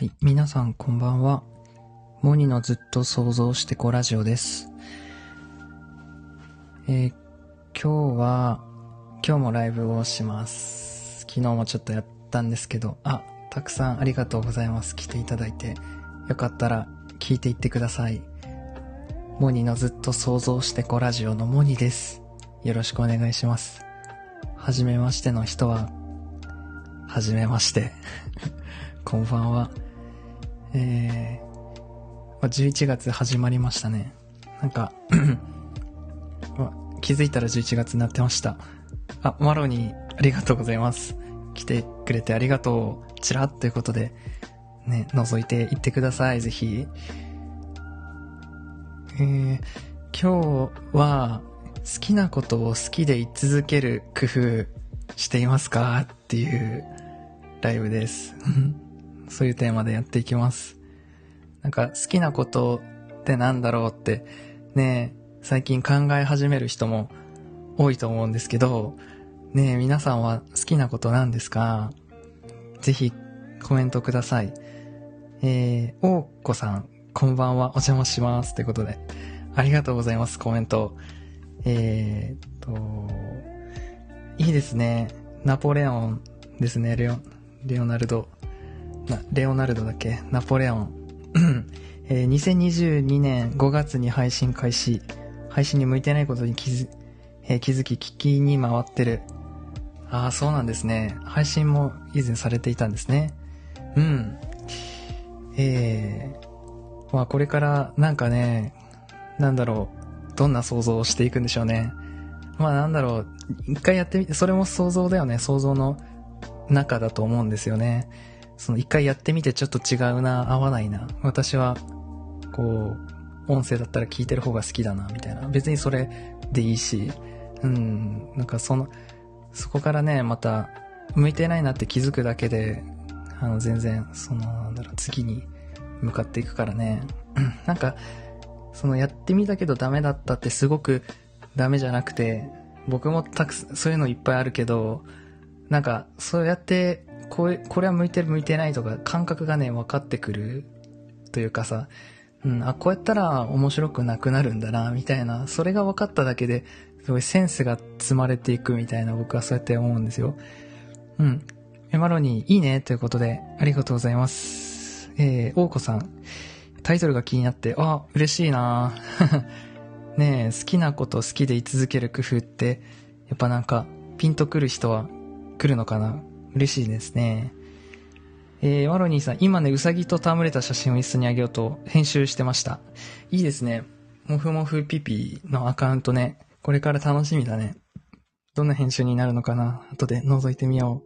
はい。皆さんこんばんは。モニのずっと想像してこラジオです。えー、今日は、今日もライブをします。昨日もちょっとやったんですけど、あ、たくさんありがとうございます。来ていただいて。よかったら聞いていってください。モニのずっと想像してこラジオのモニです。よろしくお願いします。はじめましての人は、はじめまして。こんばんは。えー、11月始まりましたね。なんか 気づいたら11月になってました。あ、マロニー、ありがとうございます。来てくれてありがとう。ちらっということで、ね、覗いていってください、ぜひ。えー、今日は、好きなことを好きで居続ける工夫していますか？っていうライブです。そういうテーマでやっていきます。なんか好きなことってなんだろうってね、最近考え始める人も多いと思うんですけど、ね皆さんは好きなことなんですか？ぜひコメントください。えー、おうこさん、こんばんは、お邪魔します。ということで、ありがとうございます、コメント。えー、っと、いいですね。ナポレオンですね、レオ、レオナルド。レオナルドだっけナポレオン。えー、2022年5月に配信開始。配信に向いてないことに気づ、えー、気づき、聞きに回ってる。ああ、そうなんですね。配信も以前されていたんですね。うん。えー、まあこれからなんかね、なんだろう、どんな想像をしていくんでしょうね。まあなんだろう、一回やってみて、それも想像だよね。想像の中だと思うんですよね。その一回やってみてちょっと違うな、合わないな。私は、こう、音声だったら聞いてる方が好きだな、みたいな。別にそれでいいし、うん、なんかその、そこからね、また、向いてないなって気づくだけで、あの、全然、その、なんだろう、次に向かっていくからね。なんか、そのやってみたけどダメだったってすごくダメじゃなくて、僕もたくさん、そういうのいっぱいあるけど、なんか、そうやってこれ、これは向いてる向いてないとか感覚がね、分かってくるというかさ、うん、あ、こうやったら面白くなくなるんだな、みたいな、それが分かっただけで、すごいセンスが積まれていくみたいな僕はそうやって思うんですよ。うん。エマロニー、いいねということで、ありがとうございます。えー、王子さん。タイトルが気になって、あ、嬉しいな ねえ、好きなこと好きで居続ける工夫って、やっぱなんか、ピンとくる人は来るのかな？嬉しいですね。えー、ワロニーさん、今ね、うさぎと戯れた写真を一緒にあげようと編集してました。いいですね。もふもふピピのアカウントね、これから楽しみだね。どんな編集になるのかな後で覗いてみよ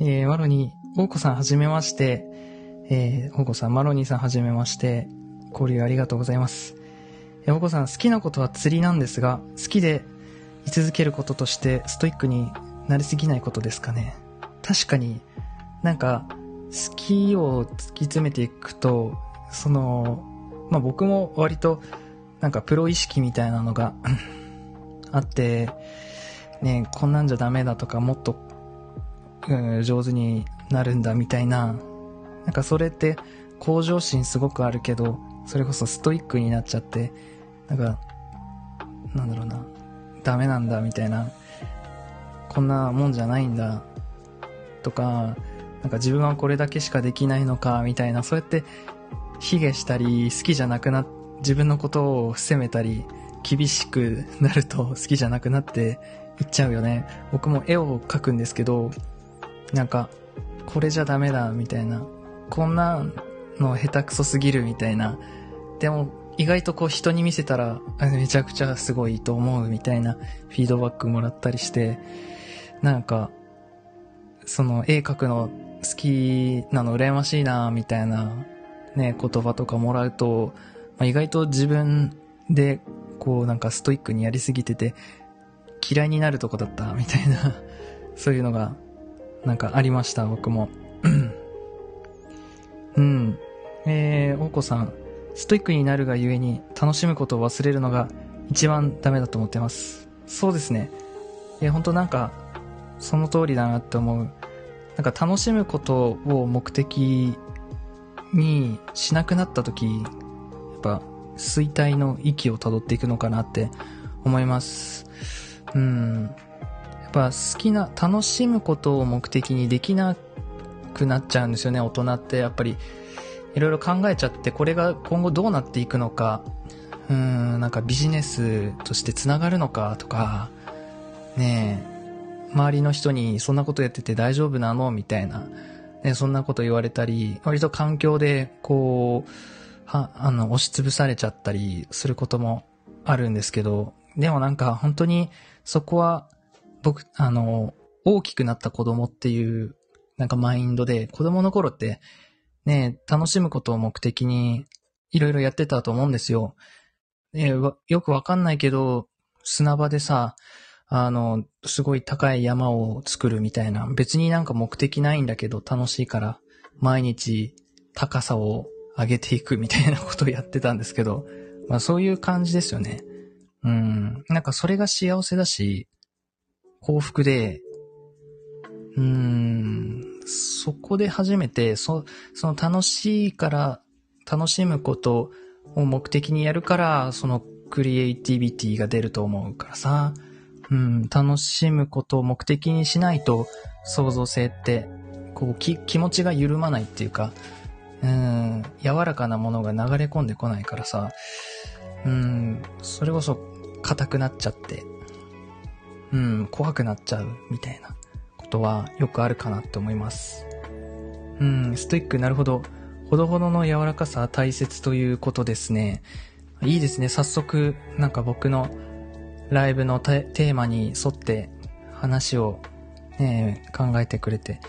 う。えー、ワロニー、オーコさんはじめまして。えー、オーコさん、マロニーさんはじめまして。交流ありがとうございます。えー、オーコさん、好きなことは釣りなんですが、好きで居続けることとしてストイックになりすぎないことですかね。確かになんか好きを突き詰めていくとそのまあ僕も割となんかプロ意識みたいなのが あってねこんなんじゃダメだとかもっと、うん、上手になるんだみたいななんかそれって向上心すごくあるけどそれこそストイックになっちゃってなんかなんだろうなダメなんだみたいなこんなもんじゃないんだとか、なんか自分はこれだけしかできないのか、みたいな、そうやって、卑下したり、好きじゃなくな、自分のことを責めたり、厳しくなると好きじゃなくなっていっちゃうよね。僕も絵を描くんですけど、なんか、これじゃダメだ、みたいな。こんなの下手くそすぎる、みたいな。でも、意外とこう人に見せたら、めちゃくちゃすごいと思うみたいなフィードバックもらったりして、なんか、その絵描くの好きなの羨ましいな、みたいなね、言葉とかもらうと、まあ、意外と自分でこうなんかストイックにやりすぎてて嫌いになるとこだった、みたいな そういうのがなんかありました、僕も。うん。えー、おこさん、ストイックになるがゆえに楽しむことを忘れるのが一番ダメだと思ってます。そうですね。いや、本当なんか、その通りだなって思う。なんか楽しむことを目的にしなくなった時、やっぱ衰退の域を辿っていくのかなって思います。うん。やっぱ好きな、楽しむことを目的にできなくなっちゃうんですよね、大人ってやっぱり。いろいろ考えちゃって、これが今後どうなっていくのか、うん、なんかビジネスとして繋がるのかとか、ねえ、周りの人にそんなことやってて大丈夫なの？みたいな、ね、そんなこと言われたり、割と環境で、こう、は、あの、押しつぶされちゃったりすることもあるんですけど、でもなんか本当にそこは僕、あの、大きくなった子供っていうなんかマインドで、子供の頃ってね、楽しむことを目的にいろいろやってたと思うんですよ。ね、よくわかんないけど、砂場でさ、あの、すごい高い山を作るみたいな、別になんか目的ないんだけど楽しいから、毎日高さを上げていくみたいなことをやってたんですけど、まあそういう感じですよね。うん。なんかそれが幸せだし、幸福で、うーん、そこで初めて、そ、その楽しいから楽しむことを目的にやるから、そのクリエイティビティが出ると思うからさ、うん、楽しむことを目的にしないと創造性って、こう、気持ちが緩まないっていうか、うん、柔らかなものが流れ込んでこないからさ、うん、それこそ硬くなっちゃって、うん、怖くなっちゃうみたいなことはよくあるかなって思います。うん、ストイックなるほど。ほどほどの柔らかさ大切ということですね。いいですね。早速、なんか僕のライブのテーマに沿って話を、えー、考えてくれて、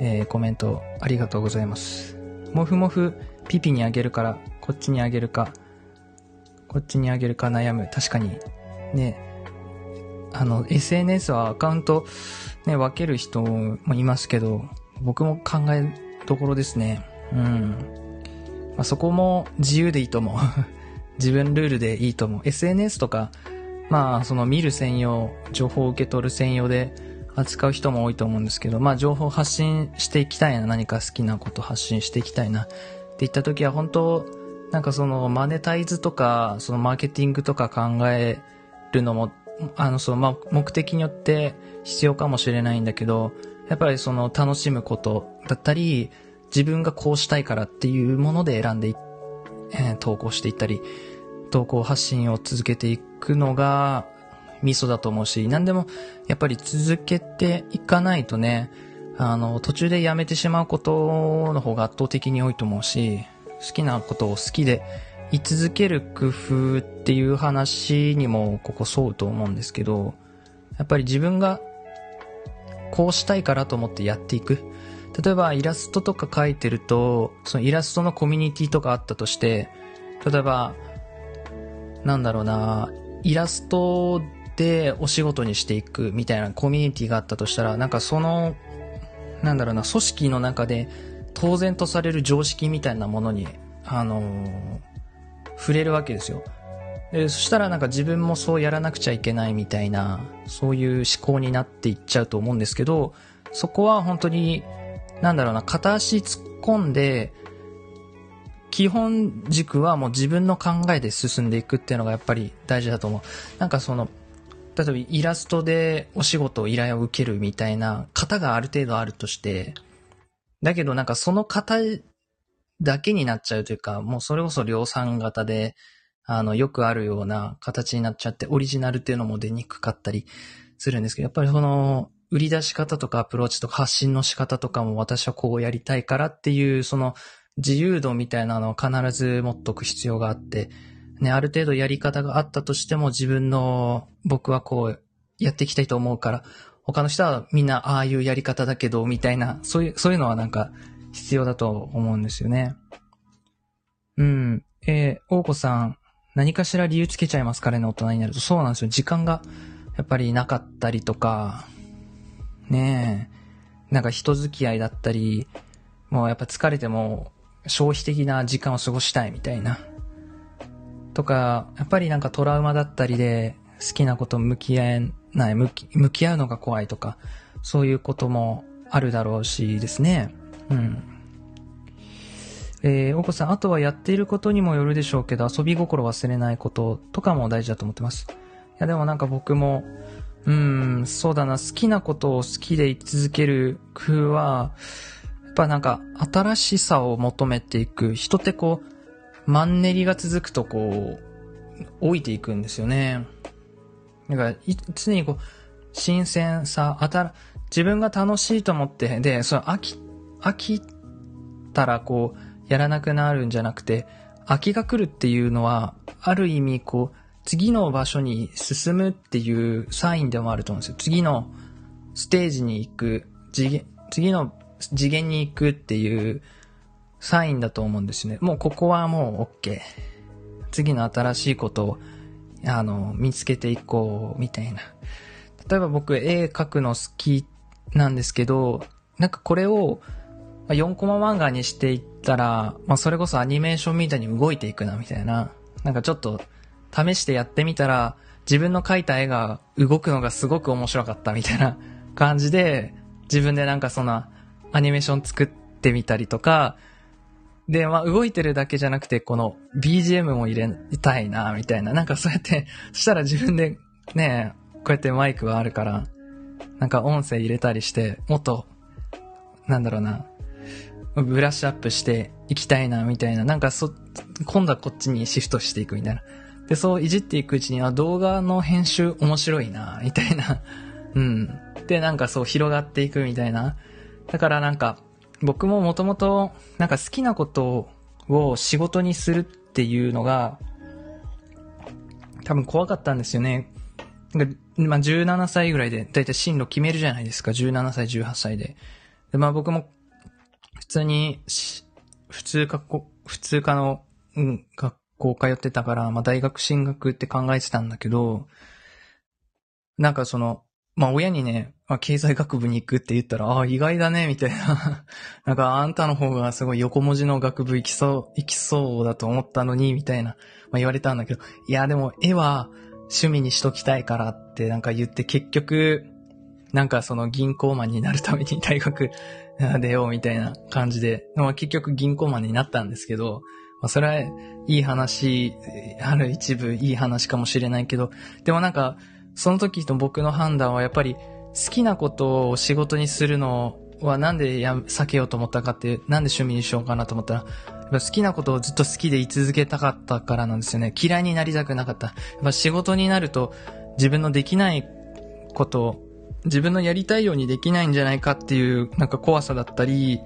えー、コメントありがとうございます。もふもふピピにあげるから、こっちにあげるか、こっちにあげるか悩む。確かに、ね、あの、SNS はアカウント、ね、分ける人もいますけど、僕も考えどころですね。うん。まあ、そこも自由でいいと思う。自分ルールでいいと思う。SNS とか、まあ、その見る専用、情報を受け取る専用で扱う人も多いと思うんですけど、まあ、情報発信していきたいな、何か好きなこと発信していきたいなって言った時は、本当なんかそのマネタイズとか、そのマーケティングとか考えるのも、あの、その、まあ、目的によって必要かもしれないんだけど、やっぱりその楽しむことだったり、自分がこうしたいからっていうもので選んでえー、投稿していったり、投稿発信を続けていくのがミソだと思うし、何でもやっぱり続けていかないとね、あの、途中でやめてしまうことの方が圧倒的に多いと思うし、好きなことを好きで居続ける工夫っていう話にもここ沿うと思うんですけど、やっぱり自分がこうしたいからと思ってやっていく。例えばイラストとか描いてると、そのイラストのコミュニティとかあったとして、例えば、なんだろうな、イラストでお仕事にしていくみたいなコミュニティがあったとしたら、なんかその、なんだろうな、組織の中で当然とされる常識みたいなものに、あのー、触れるわけですよ。で、そしたらなんか自分もそうやらなくちゃいけないみたいな、そういう思考になっていっちゃうと思うんですけど、そこは本当になんだろうな、片足突っ込んで、基本軸はもう自分の考えで進んでいくっていうのがやっぱり大事だと思う。なんかその、例えばイラストでお仕事を、依頼を受けるみたいな型がある程度あるとして、だけどなんかその型だけになっちゃうというか、もうそれこそ量産型で、あの、よくあるような形になっちゃって、オリジナルっていうのも出にくかったりするんですけど、やっぱりその、売り出し方とかアプローチとか発信の仕方とかも私はこうやりたいからっていう、その自由度みたいなのを必ず持っとく必要があって、ね、ある程度やり方があったとしても自分の僕はこうやっていきたいと思うから、他の人はみんなああいうやり方だけど、みたいな、そういう、そういうのはなんか必要だと思うんですよね。うん。えー、大子さん、何かしら理由つけちゃいますかね、大人になると。そうなんですよ。時間がやっぱりなかったりとか、ねえ。なんか人付き合いだったり、もうやっぱ疲れても消費的な時間を過ごしたいみたいな。とか、やっぱりなんかトラウマだったりで好きなこと向き合えない、向き向き合うのが怖いとか、そういうこともあるだろうしですね。うん。えー、お子さん、あとはやっていることにもよるでしょうけど、遊び心忘れないこととかも大事だと思ってます。いや、でもなんか僕も、うん、そうだな、好きなことを好きでい続ける工夫は、っぱなんか新しさを求めていく。人ってこう、マンネリが続くとこう、老いていくんですよね。だから、常にこう、新鮮さ、新、自分が楽しいと思って、で、その飽き、飽きたらこう、やらなくなるんじゃなくて、飽きが来るっていうのは、ある意味こう、次の場所に進むっていうサインでもあると思うんですよ。次のステージに行く、次次の次元に行くっていうサインだと思うんですね。もうここはもう OK。次の新しいことを、あの、見つけていこう、みたいな。例えば僕絵描くの好きなんですけど、なんかこれを4コマ漫画にしていったら、まあそれこそアニメーションみたいに動いていくな、みたいな。なんかちょっと試してやってみたら、自分の描いた絵が動くのがすごく面白かったみたいな感じで、自分でなんかそのアニメーション作ってみたりとか、で、まあ動いてるだけじゃなくて、この BGM も入れたいな、みたいな。なんかそうやって、そしたら自分でね、こうやってマイクがあるから、なんか音声入れたりして、もっと、なんだろうな、ブラッシュアップしていきたいな、みたいな。なんかそ、今度はこっちにシフトしていくみたいな。で、そういじっていくうちには動画の編集面白いな、みたいな。うん。で、なんかそう広がっていくみたいな。だからなんか、僕ももともと、なんか好きなことを仕事にするっていうのが、多分怖かったんですよね。まあ、17歳ぐらいで、だいたい進路決めるじゃないですか。17歳、18歳で。で、まあ僕も、普通に、普通科、普通科の、うん、学校通ってたから、まあ大学進学って考えてたんだけど、なんかその、まあ親にね、まあ、経済学部に行くって言ったら、ああ、意外だね、みたいな。なんかあんたの方がすごい横文字の学部行きそう、行きそうだと思ったのに、みたいな、まあ言われたんだけど、いやでも絵は趣味にしときたいからってなんか言って結局、なんかその銀行マンになるために 大学 出ようみたいな感じで、まあ結局銀行マンになったんですけど、まあそれはいい話、ある一部いい話かもしれないけど、でもなんか、その時の僕の判断はやっぱり好きなことを仕事にするのはなんでや避けようと思ったかって、なんで趣味にしようかなと思ったら、好きなことをずっと好きでい続けたかったからなんですよね。嫌いになりたくなかった。やっぱ仕事になると自分のできないことを自分のやりたいようにできないんじゃないかっていうなんか怖さだったり、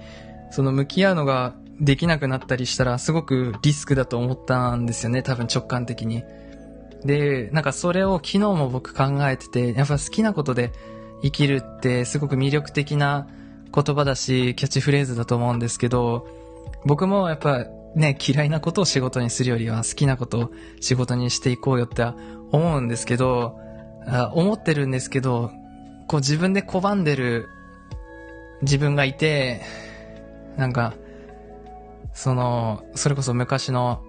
その向き合うのができなくなったりしたらすごくリスクだと思ったんですよね。多分直感的に。で、なんかそれを昨日も僕考えてて、やっぱ好きなことで生きるってすごく魅力的な言葉だし、キャッチフレーズだと思うんですけど、僕もやっぱね、嫌いなことを仕事にするよりは好きなことを仕事にしていこうよって思うんですけど、思ってるんですけど、こう自分で拒んでる自分がいて、なんか、その、それこそ昔の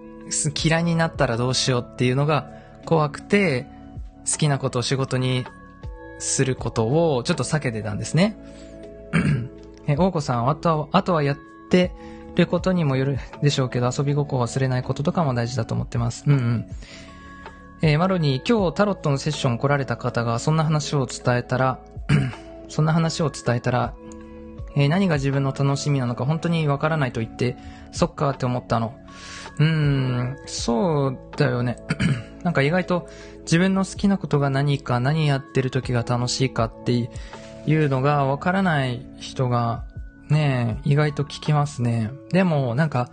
嫌いになったらどうしようっていうのが怖くて、好きなことを仕事にすることをちょっと避けてたんですね。え、大子さん、あとは、あとはやってることにもよるでしょうけど、遊び心を忘れないこととかも大事だと思ってます。うんうん。えー、マロに今日タロットのセッション来られた方がそんな話を伝えたら、そんな話を伝えたら、えー、何が自分の楽しみなのか本当にわからないと言って、そっかって思ったの。うーん、そうだよね。なんか意外と自分の好きなことが何か、何やってる時が楽しいかっていうのがわからない人がね、意外と聞きますね。でもなんか、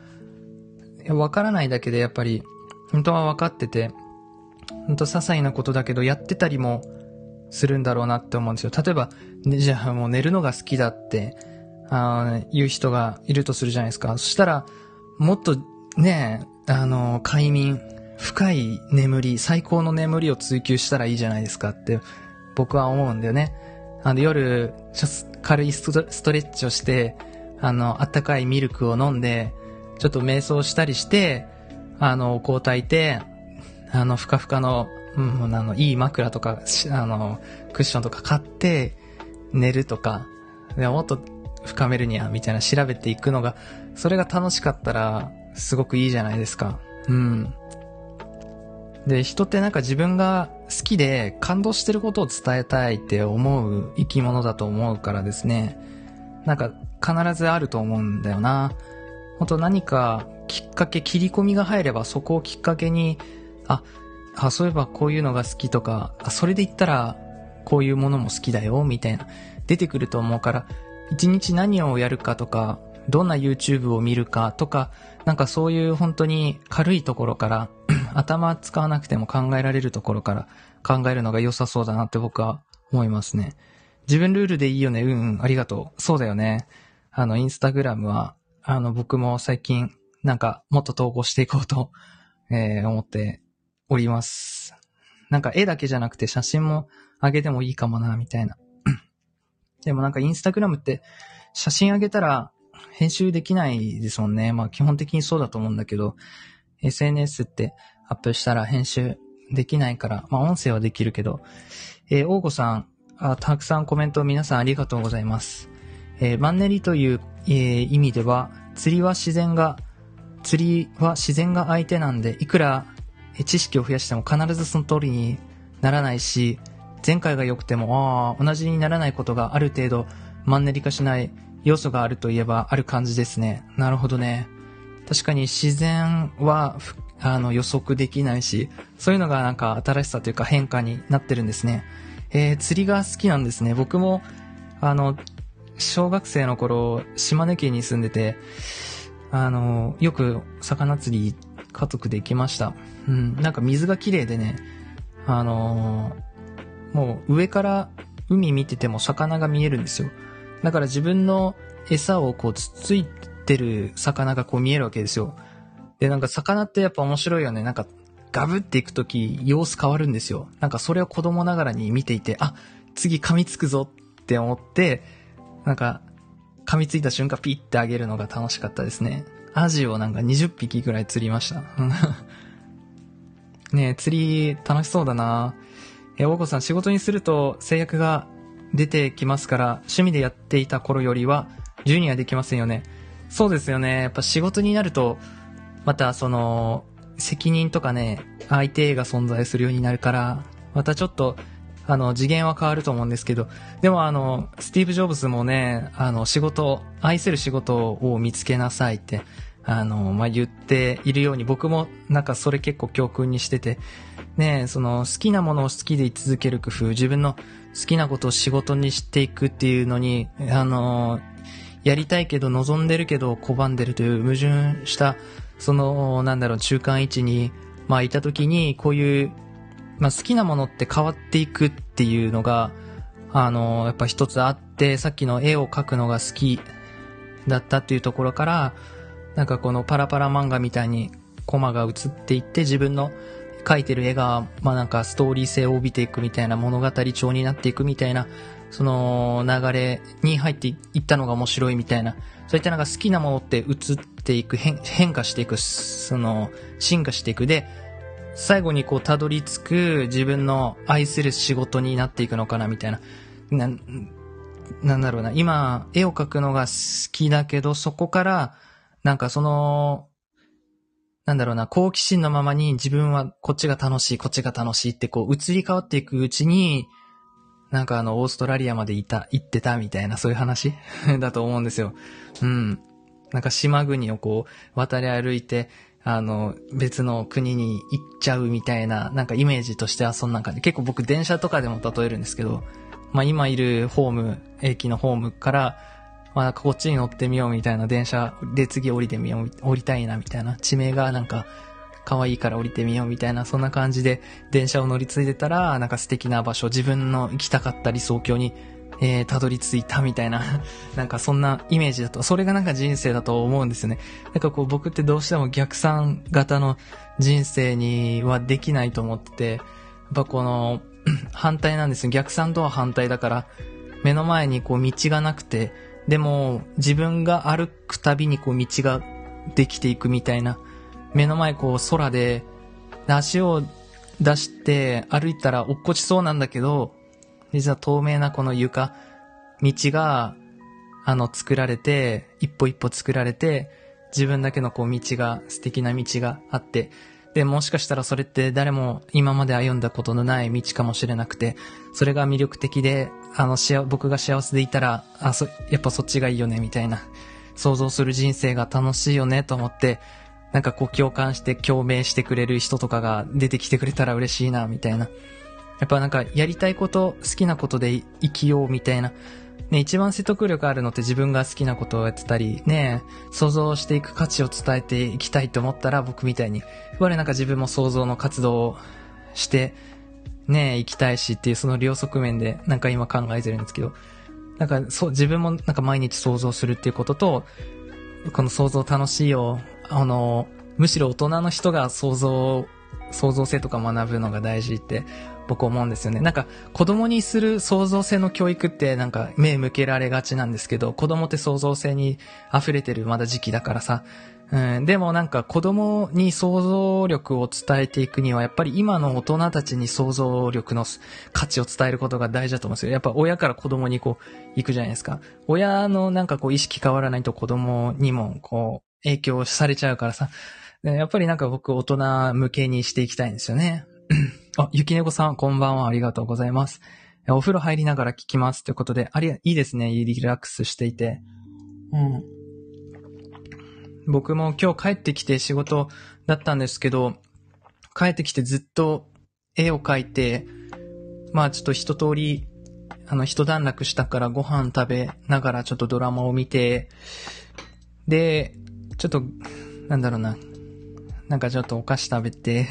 わからないだけでやっぱり、本当は分かってて、本当些細なことだけどやってたりもするんだろうなって思うんですよ。例えば、ね、じゃあもう寝るのが好きだって、あ言う人がいるとするじゃないですか。そしたら、もっとね、あの、快眠、深い眠り、最高の眠りを追求したらいいじゃないですかって僕は思うんだよね。あの夜、ちょ軽いストレッチをして、あの、あったかいミルクを飲んで、ちょっと瞑想したりして、あの、こう炊いて、あの、ふかふかの、うん、あの、いい枕とか、あの、クッションとか買って、寝るとか、でもっと深めるには、みたいな調べていくのが、それが楽しかったら、すごくいいじゃないですか。うん。で、人ってなんか自分が好きで感動してることを伝えたいって思う生き物だと思うからですね。なんか必ずあると思うんだよな。本当何かきっかけ、切り込みが入ればそこをきっかけに、あ、あ、そういえばこういうのが好きとか、あ、それで言ったらこういうものも好きだよ、みたいな、出てくると思うから、一日何をやるかとか、どんな YouTube を見るかとか、なんかそういう本当に軽いところから頭使わなくても考えられるところから考えるのが良さそうだなって僕は思いますね。自分ルールでいいよね。うんうん、ありがとう。そうだよね。あの、インスタグラムは、あの、僕も最近、なんか、もっと投稿していこうと、えー、思っております。なんか、絵だけじゃなくて写真も上げてもいいかもな、みたいな。でもなんか、インスタグラムって、写真上げたら、編集できないですもんね。まあ、基本的にそうだと思うんだけど、SNS ってアップしたら編集できないから、まあ音声はできるけど、えー、大子さんあ、たくさんコメント皆さんありがとうございます。えー、マンネリという、えー、意味では、釣りは自然が、釣りは自然が相手なんで、いくら知識を増やしても必ずその通りにならないし、前回が良くても、ああ、同じにならないことがある程度マンネリ化しない要素があるといえばある感じですね。なるほどね。確かに自然は、あの、予測できないし、そういうのがなんか新しさというか変化になってるんですね。えー、釣りが好きなんですね。僕も、あの、小学生の頃、島根県に住んでて、あの、よく魚釣り家族で行きました。うん、なんか水が綺麗でね、あのもう上から海見てても魚が見えるんですよ。だから自分の餌をこうつついてる魚がこう見えるわけですよ。で、なんか魚ってやっぱ面白いよね。なんかガブっていくとき様子変わるんですよ。なんかそれを子供ながらに見ていて、あ、次噛みつくぞって思って、なんか噛みついた瞬間ピッてあげるのが楽しかったですね。アジをなんか20匹ぐらい釣りました。ねえ、釣り楽しそうだなえ、大子さん仕事にすると制約が出てきますから、趣味でやっていた頃よりは自由にはできませんよね。そうですよね。やっぱ仕事になると、またその、責任とかね、相手が存在するようになるから、またちょっと、あの、次元は変わると思うんですけど、でもあの、スティーブ・ジョブズもね、あの、仕事、愛する仕事を見つけなさいって、あの、まあ、言っているように、僕もなんかそれ結構教訓にしてて、ね、その好きなものを好きで居続ける工夫、自分の好きなことを仕事にしていくっていうのに、あの、やりたいけど望んでるけど拒んでるという矛盾したその、なんだろう、中間位置に、まあ、いた時に、こういう、まあ、好きなものって変わっていくっていうのが、あの、やっぱ一つあって、さっきの絵を描くのが好きだったっていうところから、なんかこのパラパラ漫画みたいにコマが映っていって自分の描いてる絵が、まあなんかストーリー性を帯びていくみたいな物語調になっていくみたいな、その流れに入っていったのが面白いみたいな、そういったなんか好きなものって映っていく、変変化していく、その、進化していくで、最後にこうたどり着く自分の愛する仕事になっていくのかなみたいな。な、なんだろうな。今、絵を描くのが好きだけど、そこから、なんかその、なんだろうな、好奇心のままに自分はこっちが楽しい、こっちが楽しいってこう移り変わっていくうちに、なんかあの、オーストラリアまでいた、行ってたみたいな、そういう話？だと思うんですよ。うん。なんか島国をこう、渡り歩いて、あの、別の国に行っちゃうみたいな、なんかイメージとしてはそんな感じ。結構僕電車とかでも例えるんですけど、まあ今いるホーム、駅のホームから、まあなんか、こっちに乗ってみようみたいな電車で次降りてみよう、降りたいなみたいな、地名がなんか、可愛いから降りてみようみたいな、そんな感じで電車を乗り継いでたら、なんか素敵な場所、自分の行きたかった理想郷に、えー、たどり着いたみたいな、なんかそんなイメージだと、それがなんか人生だと思うんですよね。なんかこう僕ってどうしても逆算型の人生にはできないと思ってて、やっぱこの、反対なんですよ。逆算とは反対だから、目の前にこう道がなくて、でも、自分が歩くたびにこう道ができていくみたいな、目の前こう空で、足を出して歩いたら落っこちそうなんだけど、実は透明なこの床、道が、あの、作られて、一歩一歩作られて、自分だけのこう道が、素敵な道があって、で、もしかしたらそれって誰も今まで歩んだことのない道かもしれなくて、それが魅力的で、あの、し僕が幸せでいたら、あ、そ、やっぱそっちがいいよね、みたいな、想像する人生が楽しいよね、と思って、なんかこう共感して共鳴してくれる人とかが出てきてくれたら嬉しいな、みたいな。やっぱなんかやりたいこと、好きなことで生きようみたいな。ね、一番説得力あるのって自分が好きなことをやってたり、ね、想像していく価値を伝えていきたいと思ったら僕みたいに、やっぱりなんか自分も想像の活動をして、ね、行きたいしっていうその両側面でなんか今考えてるんですけど、なんかそう、自分もなんか毎日想像するっていうことと、この想像楽しいよ。あの、むしろ大人の人が想像、創造性とか学ぶのが大事って僕思うんですよね。なんか子供にする創造性の教育ってなんか目向けられがちなんですけど、子供って創造性に溢れてるまだ時期だからさ。うん、でもなんか子供に想像力を伝えていくにはやっぱり今の大人たちに想像力の価値を伝えることが大事だと思うんですよ。やっぱ親から子供にこう行くじゃないですか。親のなんかこう意識変わらないと子供にもこう影響されちゃうからさ。やっぱりなんか僕大人向けにしていきたいんですよね。あ、ゆきねこさん、こんばんは。ありがとうございます。お風呂入りながら聞きます。ということで、あり、いいですね。リラックスしていて。うん。僕も今日帰ってきて仕事だったんですけど、帰ってきてずっと絵を描いて、まあちょっと一通り、あの、一段落したからご飯食べながらちょっとドラマを見て、で、ちょっと、なんだろうな。なんかちょっとお菓子食べて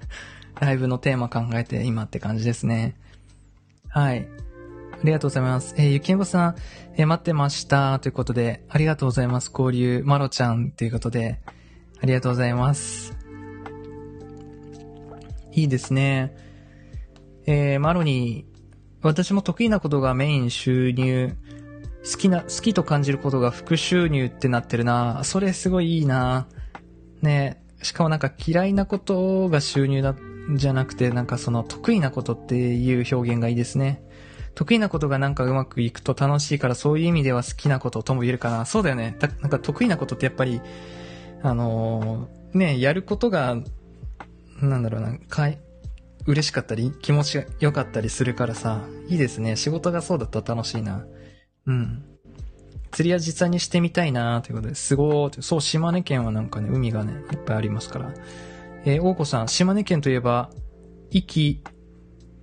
ライブのテーマ考えて今って感じですね。はい。ありがとうございます。えー、ゆきんごさん、えー、待ってました。ということで、ありがとうございます。交流、まろちゃんということで、ありがとうございます。いいですね。えー、マロに、私も得意なことがメイン収入、好きな、好きと感じることが副収入ってなってるな。それすごいいいな。ねしかもなんか嫌いなことが収入だじゃなくて、なんかその得意なことっていう表現がいいですね。得意なことがなんかうまくいくと楽しいからそういう意味では好きなこととも言えるかな。そうだよね。なんか得意なことってやっぱり、あのー、ね、やることが、なんだろうな、かい、嬉しかったり、気持ちが良かったりするからさ、いいですね。仕事がそうだったら楽しいな。うん。釣りは実際にしてみたいなということで、すごーってそう、島根県はなんかね、海がね、いっぱいありますから。えー、大子さん、島根県といえば、壱岐、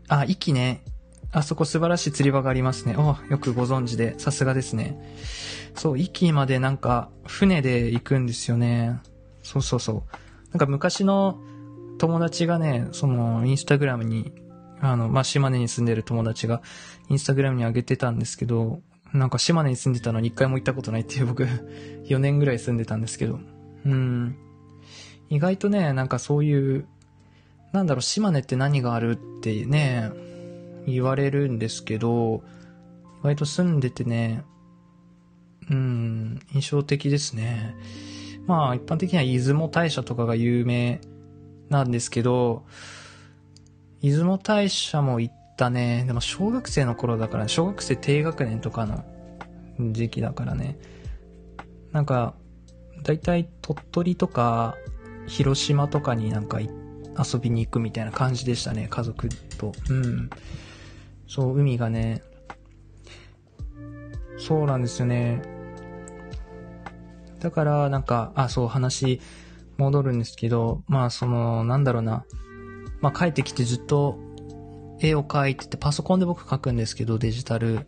あ、壱岐ね。あそこ素晴らしい釣り場がありますね。あ、よくご存知で、さすがですね。そう、壱岐までなんか、船で行くんですよね。そうそうそう。なんか昔の友達がね、その、インスタグラムに、あの、まあ、島根に住んでる友達が、インスタグラムに上げてたんですけど、なんか島根に住んでたのに一回も行ったことないっていう僕、4年ぐらい住んでたんですけど、うん。意外とね、なんかそういう、なんだろう、島根って何があるってね、言われるんですけど、意外と住んでてね、うん、印象的ですね。まあ、一般的には出雲大社とかが有名なんですけど、出雲大社も行ったね。でも小学生の頃だから、小学生低学年とかの時期だからね。なんか、だいたい鳥取とか、広島とかになんか遊びに行くみたいな感じでしたね、家族と。うん。そう、海がね、そうなんですよね。だから、なんか、あ、そう、話、戻るんですけど、まあ、その、なんだろうな。まあ、帰ってきてずっと、絵を描いてて、パソコンで僕描くんですけど、デジタル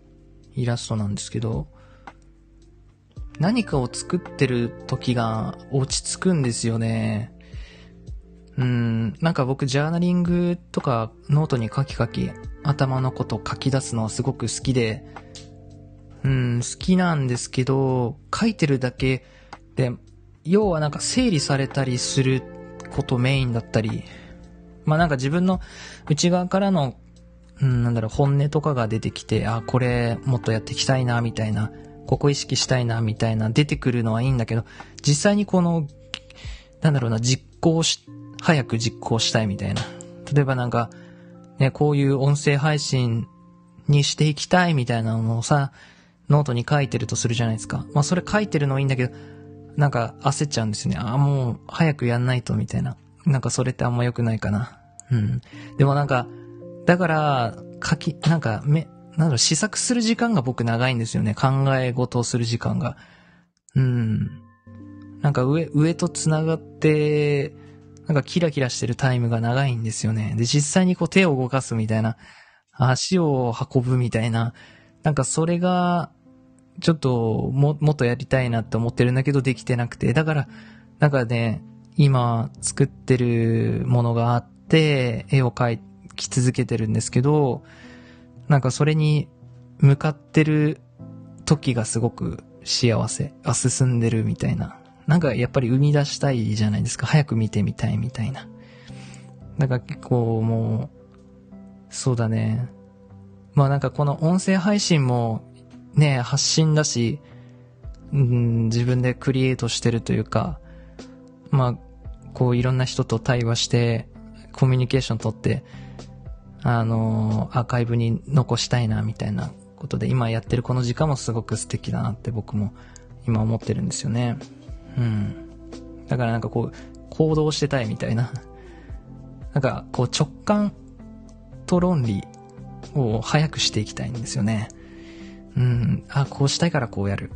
イラストなんですけど、何かを作ってる時が落ち着くんですよね。うん、なんか僕ジャーナリングとかノートに書き書き頭のこと書き出すのはすごく好きで、うん、好きなんですけど、書いてるだけで、要はなんか整理されたりすることメインだったり、まあなんか自分の内側からの、うん、なんだろう、本音とかが出てきて、あ、これもっとやっていきたいな、みたいなここ意識したいな、みたいな出てくるのはいいんだけど、実際にこの、なんだろうな、実行し、早く実行したいみたいな。例えばなんか、ね、こういう音声配信にしていきたいみたいなのをさ、ノートに書いてるとするじゃないですか。まあそれ書いてるのはいいんだけど、なんか焦っちゃうんですよね。ああ、もう早くやんないとみたいな。なんかそれってあんま良くないかな。うん。でもなんか、だから、書き、なんか、め、なんだろう、試作する時間が僕長いんですよね。考え事をする時間が。うん。なんか上、上と繋がって、なんかキラキラしてるタイムが長いんですよね。で、実際にこう手を動かすみたいな、足を運ぶみたいな、なんかそれが、ちょっとも、もっとやりたいなって思ってるんだけどできてなくて、だから、なんかね、今作ってるものがあって、絵を描き続けてるんですけど、なんかそれに向かってる時がすごく幸せ。あ、進んでるみたいな。なんかやっぱり生み出したいじゃないですか。早く見てみたいみたいな。なんか結構もう、そうだね。まあなんかこの音声配信もね、発信だし、うん、自分でクリエイトしてるというか、まあ、こういろんな人と対話して、コミュニケーション取って、あのー、アーカイブに残したいな、みたいなことで、今やってるこの時間もすごく素敵だなって僕も今思ってるんですよね。うん。だからなんかこう、行動してたいみたいな。なんか、こう直感と論理を早くしていきたいんですよね。うん。あ、こうしたいからこうやる。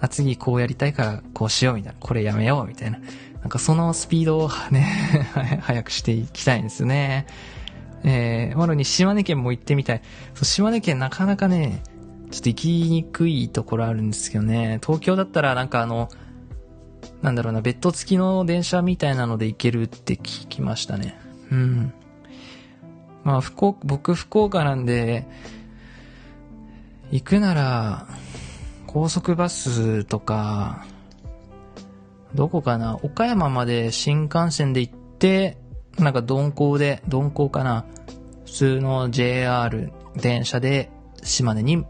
あ、次こうやりたいからこうしようみたいな。これやめようみたいな。なんかそのスピードをね 早くしていきたいんですよね。えー、マロに島根県も行ってみたい。そう、島根県なかなかね、ちょっと行きにくいところあるんですけどね。東京だったらなんかあの、なんだろうな、ベッド付きの電車みたいなので行けるって聞きましたね。うん。まあ、福岡、僕福岡なんで、行くなら、高速バスとか、どこかな？岡山まで新幹線で行って、なんか鈍行で、鈍行かな？普通の JR 電車で島根に、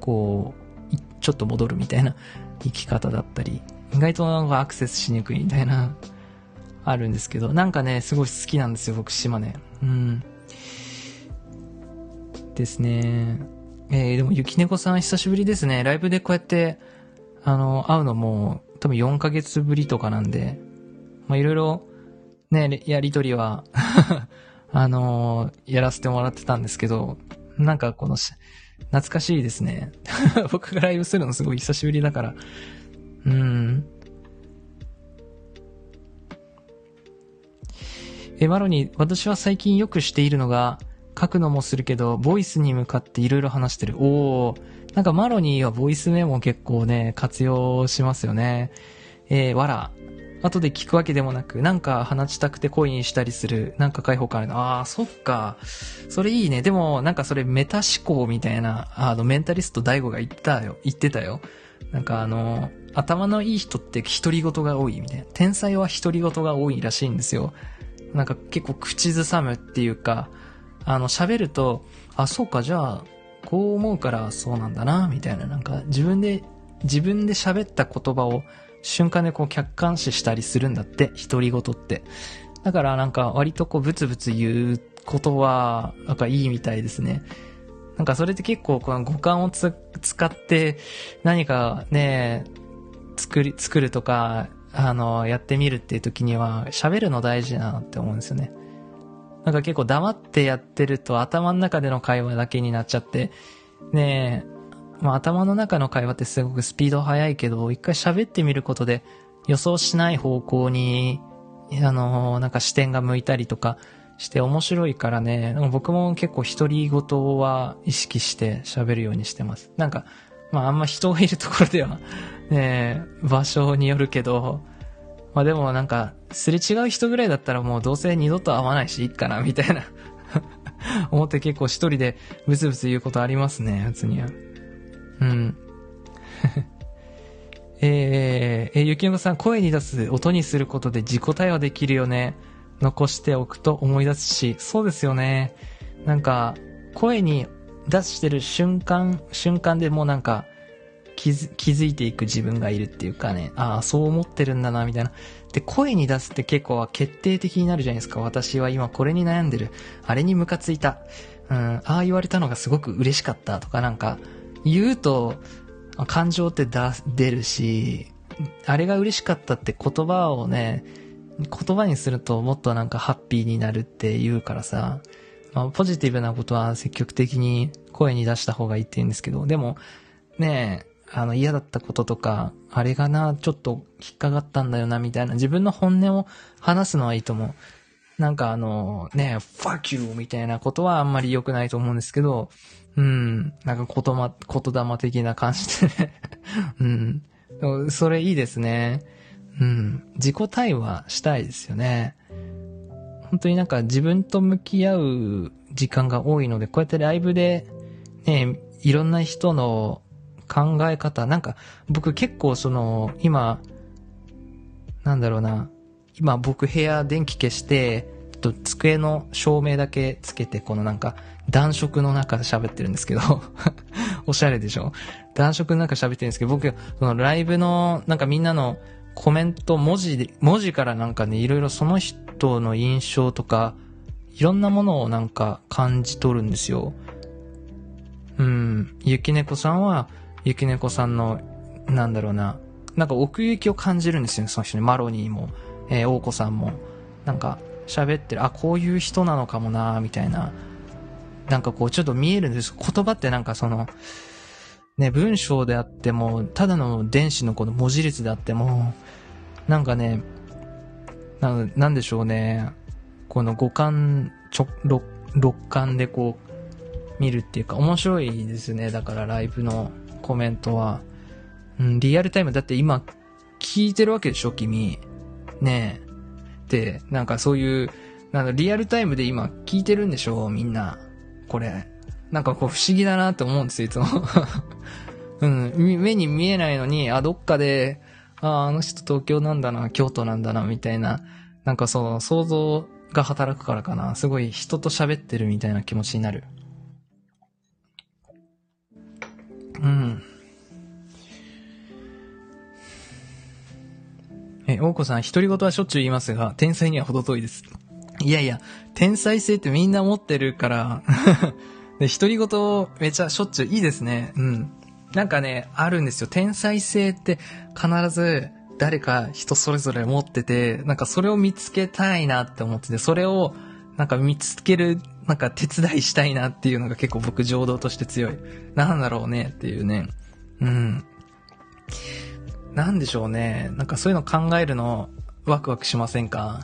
こう、ちょっと戻るみたいな 行き方だったり、意外となんかアクセスしにくいみたいな、あるんですけど、なんかね、すごい好きなんですよ、僕島根。うん。ですね。えー、でも、ゆきねこさん久しぶりですね。ライブでこうやって、あの、会うのも、多分4ヶ月ぶりとかなんで、まあ、いろいろ、ね、やりとりは あのー、やらせてもらってたんですけど、なんかこの懐かしいですね。僕がライブするのすごい久しぶりだから。うん。え、マロに、私は最近よくしているのが、書くのもするけど、ボイスに向かっていろいろ話してる。おー。なんかマロニーはボイスメモ結構ね、活用しますよね。えー、わら。後で聞くわけでもなく、なんか話したくてコインしたりする、なんか開放感あるの。ああ、そっか。それいいね。でも、なんかそれメタ思考みたいな、あの、メンタリスト大悟が言ったよ。言ってたよ。なんかあの、頭のいい人って独り言が多いみたいな。天才は独り言が多いらしいんですよ。なんか結構口ずさむっていうか、あの、喋ると、あ、そうか、じゃあ、こう思うからそうなんだな、みたいな、なんか自分で、自分で喋った言葉を瞬間でこう客観視したりするんだって、独り言って。だからなんか割とこうブツブツ言うことは、なんかいいみたいですね。なんかそれって結構この五感をつ使って何かね、作り、作るとか、あの、やってみるっていう時には喋るの大事だなって思うんですよね。なんか結構黙ってやってると頭の中での会話だけになっちゃって、ねえ、まあ、頭の中の会話ってすごくスピード速いけど、一回喋ってみることで予想しない方向に、あの、なんか視点が向いたりとかして面白いからね、僕も結構独り言は意識して喋るようにしてます。なんか、まああんま人がいるところでは、ねえ、場所によるけど、まあでもなんか、すれ違う人ぐらいだったらもうどうせ二度と会わないしいいかな、みたいな思って結構一人でブツブツ言うことありますね、普通には。うん。えー、えー、ゆきのさん、声に出す、音にすることで自己対話できるよね。残しておくと思い出すし、そうですよね。なんか、声に出してる瞬間、瞬間でもうなんか、気づいていく自分がいるっていうかね、ああ、そう思ってるんだな、みたいな。で、声に出すって結構決定的になるじゃないですか。私は今これに悩んでる。あれにムカついた。うん、ああ言われたのがすごく嬉しかったとかなんか、言うと、感情って出出るし、あれが嬉しかったって言葉をね、言葉にするともっとなんかハッピーになるって言うからさ、まあ、ポジティブなことは積極的に声に出した方がいいって言うんですけど、でも、ねえあの嫌だったこととか、あれがな、ちょっと引っかかったんだよな、みたいな自分の本音を話すのはいいと思う。なんかあの、ね fuck you みたいなことはあんまり良くないと思うんですけど、うん、なんか言葉、言霊的な感じでね うん。それいいですね。うん。自己対話したいですよね。本当になんか自分と向き合う時間が多いので、こうやってライブで、ね、いろんな人の考え方、なんか僕結構その、今、なんだろうな、今僕部屋電気消して、と机の照明だけつけて、このなんか暖色の中喋ってるんですけど おしゃれでしょ？暖色の中喋ってるんですけど、僕、そのライブの、なんかみんなのコメント、文字で、文字からなんかね、いろいろその人の印象とか、いろんなものをなんか感じ取るんですよ。うん。ゆきねこさんは、ゆきねこさんの、なんだろうな、なんか奥行きを感じるんですよね、その人に。マロニーも、えー、王子さんも。なんか、喋ってる、あ、こういう人なのかもな、みたいな。なんかこう、ちょっと見えるんです。言葉ってなんかその、ね、文章であっても、ただの電子のこの文字列であっても、なんかね、ななんでしょうね、この五感、ちょ、六、六感でこう、見るっていうか、面白いですね。だからライブのコメントは。うん、リアルタイム、だって今、聞いてるわけでしょ、君。ねえ。で、なんかそういう、なんだ、リアルタイムで今聞いてるんでしょ、みんな。これ。なんかこう不思議だなって思うんですよ、いつも。うん、目に見えないのに、あ、どっかで、あ、あの人東京なんだな、京都なんだな、みたいな、なんかその想像が働くからかな。すごい人と喋ってるみたいな気持ちになる。うん。え、大子さん、独り言はしょっちゅう言いますが、天才には程遠いです。いやいや、天才性ってみんな持ってるから で、独り言めちゃしょっちゅういいですね。うん。なんかね、あるんですよ。天才性って必ず誰か人それぞれ持ってて、なんかそれを見つけたいなって思ってて、それをなんか見つける、なんか手伝いしたいなっていうのが結構僕情動として強い。なんだろうねっていうね。うん。なんでしょうね。なんかそういうの考えるのワクワクしませんか？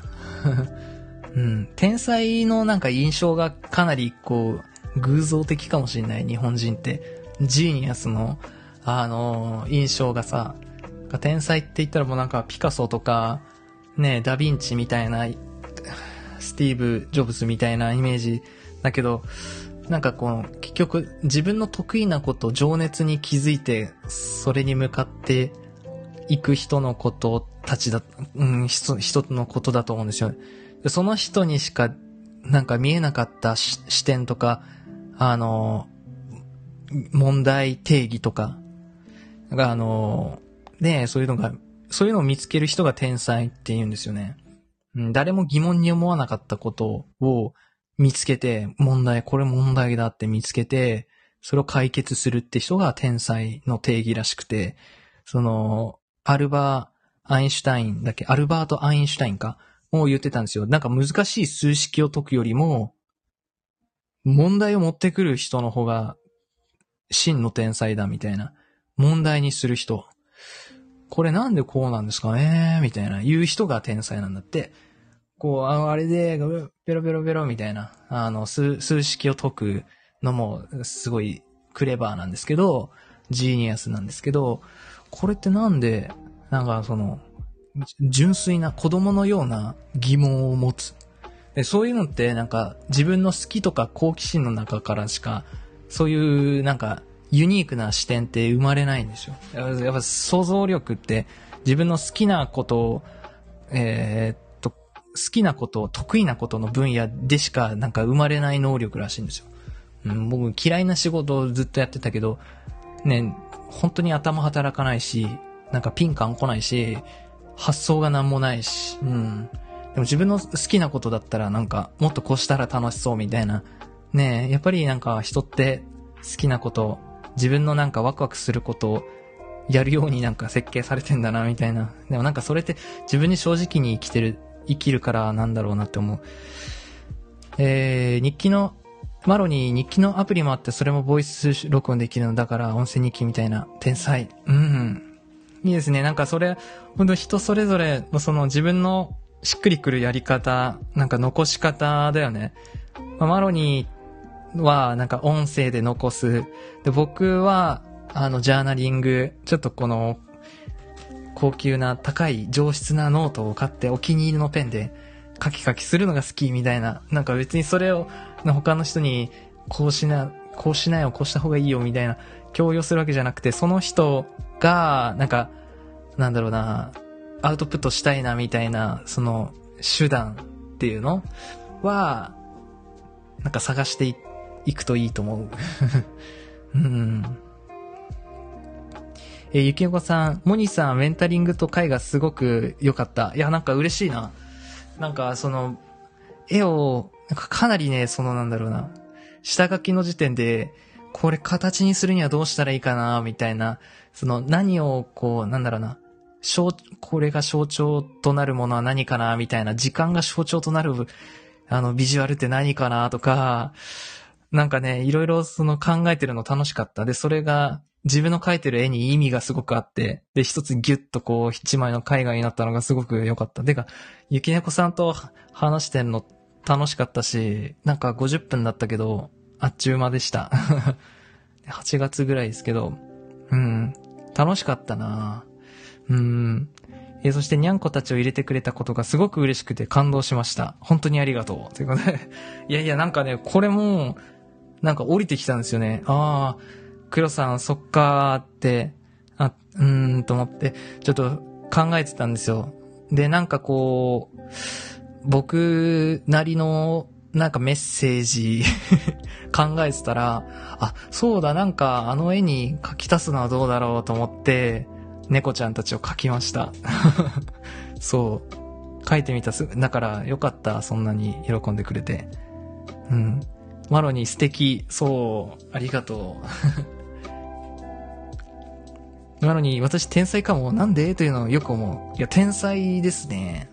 うん。天才のなんか印象がかなりこう、偶像的かもしれない、日本人って。ジーニアスの、あのー、印象がさ、天才って言ったらもうなんかピカソとか、ね、ダヴィンチみたいな、スティーブ・ジョブズみたいなイメージだけど、なんかこう、結局自分の得意なこと、情熱に気づいて、それに向かっていく人のことたちだ、うん、人、人のことだと思うんですよ。その人にしか、なんか見えなかった視点とか、あの、問題定義とか、が、あの、ねそういうのが、そういうのを見つける人が天才って言うんですよね。誰も疑問に思わなかったことを見つけて、問題、これ問題だって見つけて、それを解決するって人が天才の定義らしくて、その、アルバー・アインシュタインだっけ？アルバート・アインシュタインか？も言ってたんですよ。なんか難しい数式を解くよりも、問題を持ってくる人の方が真の天才だみたいな。問題にする人。これなんでこうなんですかね？みたいな。言う人が天才なんだって。こう、あれで、ペロペロペロみたいな、あの、数、数式を解くのも、すごいクレバーなんですけど、ジーニアスなんですけど、これってなんで、なんかその、純粋な子供のような疑問を持つ？でそういうのってなんか自分の好きとか好奇心の中からしか、そういうなんかユニークな視点って生まれないんですよ。やっぱ想像力って自分の好きなことを、えー、きなこと、得意なことの分野でしかなんか生まれない能力らしいんですよ。うん、僕嫌いな仕事をずっとやってたけど、ね、本当に頭働かないし、なんかピンカン来ないし、発想がなんもないし、うん。でも自分の好きなことだったらなんか、もっとこうしたら楽しそうみたいな。ね、やっぱりなんか人って好きなこと自分のなんかワクワクすることをやるようになんか設計されてんだな、みたいな。でもなんかそれって自分に正直に生きてる、生きるからなんだろうなって思う。えー、日記の、マロに日記のアプリもあって、それもボイス録音できるのだから、音声日記みたいな。天才。うん。いいですね。なんかそれ、ほんと人それぞれのその自分のしっくりくるやり方、なんか残し方だよね。まあ、マロニーはなんか音声で残す。で、僕は、あの、ジャーナリング、ちょっとこの、高級な高い上質なノートを買ってお気に入りのペンで書き書きするのが好きみたいな。なんか別にそれを他の人にこうしな、こうしなよ、こうした方がいいよみたいな強要するわけじゃなくて、その人が、なんか、なんだろうな、アウトプットしたいなみたいな、その手段っていうのは、なんか探していくといいと思う。うん。えー、ゆきのこさん、モニさん、メンタリングと絵がすごく良かった。いや、なんか嬉しいな。なんか、その、絵を、なんかかなりね、そのなんだろうな、下書きの時点で、これ形にするにはどうしたらいいかな、みたいな、その何をこう、なんだろうな、象、これが象徴となるものは何かな、みたいな、時間が象徴となる、あの、ビジュアルって何かな、とか、なんかね、いろいろその考えてるの楽しかった。で、それが、自分の描いてる絵に意味がすごくあって、で、一つギュッとこう、一枚の絵画になったのがすごく良かった。てか、ゆきねこさんと話してんの楽しかったし、なんか50分だったけど、あっちゅう間でした。8月ぐらいですけど、うん、楽しかったなうん。え、そしてにゃんこたちを入れてくれたことがすごく嬉しくて感動しました。本当にありがとう。ということで、いやいや、なんかね、これも、なんか降りてきたんですよね。ああ、黒さん、そっかーって、あ、うーん、と思って、ちょっと考えてたんですよ。で、なんかこう、僕なりの、なんかメッセージ 考えてたら、あ、そうだ、なんかあの絵に書き足すのはどうだろうと思って、猫ちゃんたちを描きました。そう。書いてみたす。だからよかった、そんなに喜んでくれて。うん。マロに素敵。そう。ありがとう。マロに私天才かも。なんで？というのをよく思う。いや、天才ですね。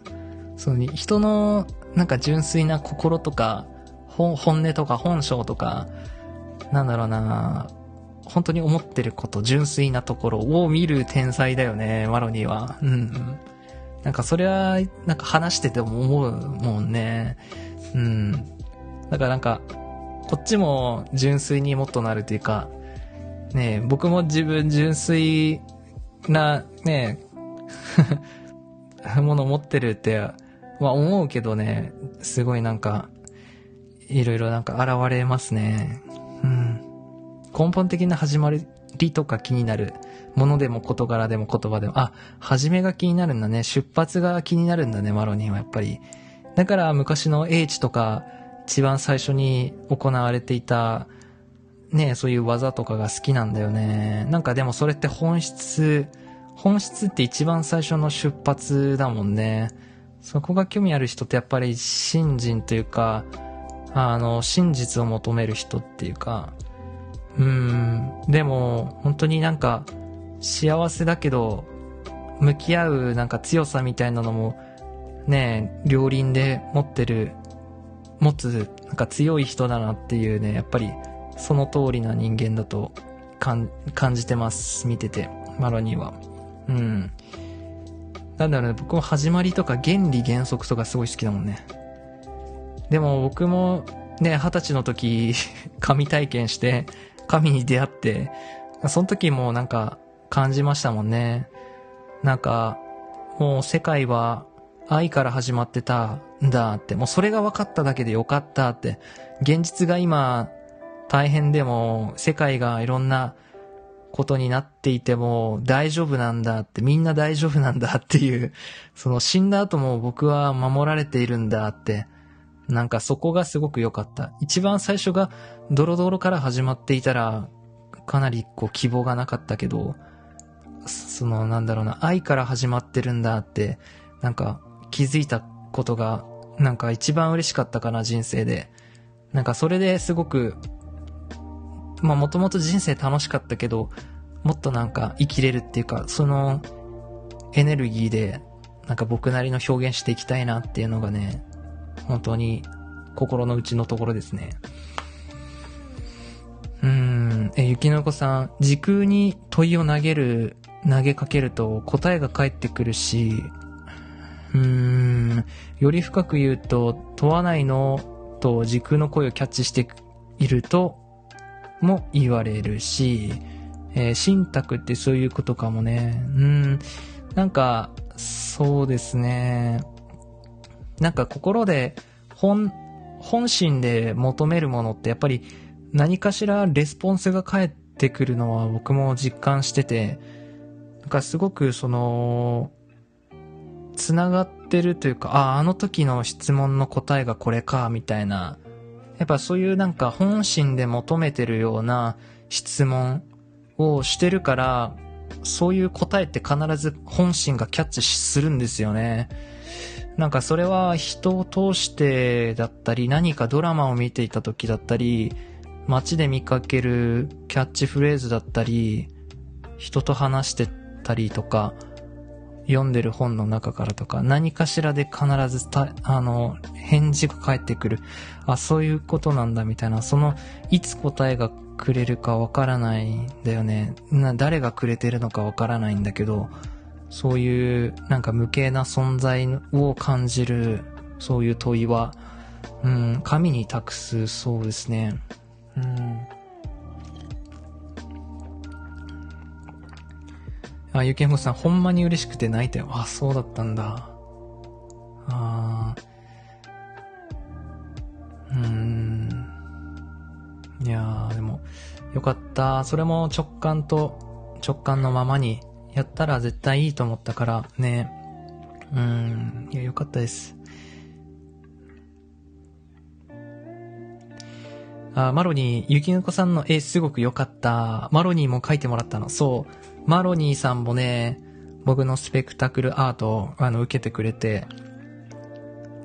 その人のなんか純粋な心とか、本音とか本性とか、なんだろうな本当に思ってること、純粋なところを見る天才だよね、マロニーは。うん。なんかそれは、なんか話してても思うもんね。うん。だからなんか、こっちも純粋にもっとなるというか、ね僕も自分純粋な、ね もの持ってるって、まあ思うけどね、すごいなんか、いろいろなんか現れますね。うん。根本的な始まりとか気になるものでも事柄でも言葉でも、あ、始めが気になるんだね。出発が気になるんだね、マロニーはやっぱり。だから昔の英知とか、一番最初に行われていた、ね、そういう技とかが好きなんだよね。なんかでもそれって本質、本質って一番最初の出発だもんね。そこが興味ある人ってやっぱり信心というか、あの、真実を求める人っていうか、うん、でも、本当になんか、幸せだけど、向き合うなんか強さみたいなのも、ね、両輪で持ってる、持つ、なんか強い人だなっていうね、やっぱり、その通りな人間だと感じてます。見てて、マロニーは。うん。なんだろうね、僕も始まりとか原理原則とかすごい好きだもんね。でも僕もね、二十歳の時、神体験して、神に出会って、その時もなんか感じましたもんね。なんか、もう世界は愛から始まってたんだって、もうそれが分かっただけでよかったって、現実が今大変でも世界がいろんなことになっていても大丈夫なんだって、みんな大丈夫なんだっていう、その死んだ後も僕は守られているんだって、なんかそこがすごく良かった。一番最初がドロドロから始まっていたら、かなりこう希望がなかったけど、そのなんだろうな、愛から始まってるんだって、なんか気づいたことが、なんか一番嬉しかったかな、人生で。なんかそれですごく、まあもともと人生楽しかったけど、もっとなんか生きれるっていうか、そのエネルギーでなんか僕なりの表現していきたいなっていうのがね、本当に心の内のところですね。うーん、え、ゆきのこさん、時空に問いを投げる、投げかけると答えが返ってくるし、うーん、より深く言うと、問わないの？と時空の声をキャッチしていると、も言われるし、えー、信託ってそういうことかもね。うん、なんか、そうですね。なんか心で、本、本心で求めるものってやっぱり何かしらレスポンスが返ってくるのは僕も実感してて、なんかすごくその、つながってるというか、ああ、あの時の質問の答えがこれか、みたいな。やっぱそういうなんか本心で求めてるような質問をしてるから、そういう答えって必ず本心がキャッチするんですよね。なんかそれは人を通してだったり、何かドラマを見ていた時だったり、街で見かけるキャッチフレーズだったり、人と話してたりとか、読んでる本の中からとか、何かしらで必ずた、あの、返事が返ってくる。あ、そういうことなんだみたいな、その、いつ答えがくれるかわからないんだよね。な、誰がくれてるのかわからないんだけど、そういう、なんか無形な存在を感じる、そういう問いは、うん、神に託す、そうですね。うん。あ、ゆけもさん、ほんまに嬉しくて泣いたよ。あ、そうだったんだ。あー。うーん。いやー、でも、よかった。それも直感と、直感のままにやったら絶対いいと思ったからね。うーん。いや、よかったです。あ、マロニー、ゆきぬこさんの絵すごく良かった。マロニーも描いてもらったの。そう。マロニーさんもね、僕のスペクタクルアートをあの受けてくれて、